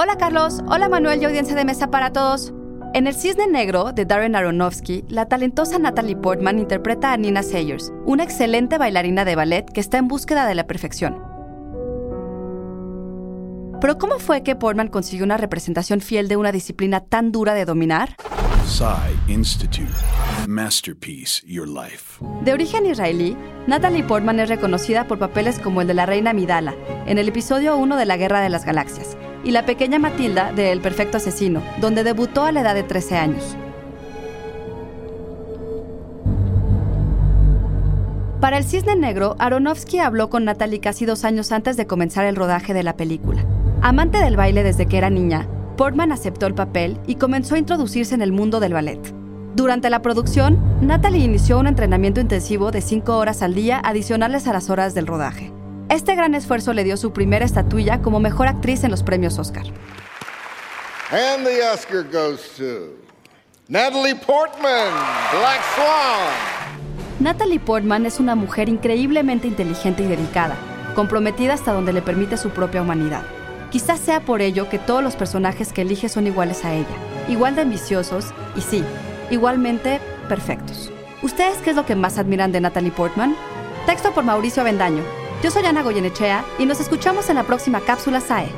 Hola Carlos, hola Manuel y audiencia de mesa para todos. En El Cisne Negro de Darren Aronofsky, la talentosa Natalie Portman interpreta a Nina Sayers, una excelente bailarina de ballet que está en búsqueda de la perfección. Pero ¿cómo fue que Portman consiguió una representación fiel de una disciplina tan dura de dominar? Institute. Masterpiece Your Life. De origen israelí, Natalie Portman es reconocida por papeles como el de la reina Midala, en el episodio 1 de la Guerra de las Galaxias, y la pequeña Matilda de El Perfecto Asesino, donde debutó a la edad de 13 años. Para El Cisne Negro, Aronofsky habló con Natalie casi dos años antes de comenzar el rodaje de la película. Amante del baile desde que era niña, Portman aceptó el papel y comenzó a introducirse en el mundo del ballet. Durante la producción, Natalie inició un entrenamiento intensivo de 5 horas al día adicionales a las horas del rodaje. Este gran esfuerzo le dio su primera estatuilla como mejor actriz en los premios Oscar. And the Oscar goes to Natalie Portman, Black Swan. Natalie Portman es una mujer increíblemente inteligente y dedicada, comprometida hasta donde le permite su propia humanidad. Quizás sea por ello que todos los personajes que elige son iguales a ella, igual de ambiciosos y sí, igualmente perfectos. ¿Ustedes qué es lo que más admiran de Natalie Portman? Texto por Mauricio Avendaño. Yo soy Ana Goyenechea y nos escuchamos en la próxima cápsula SAE.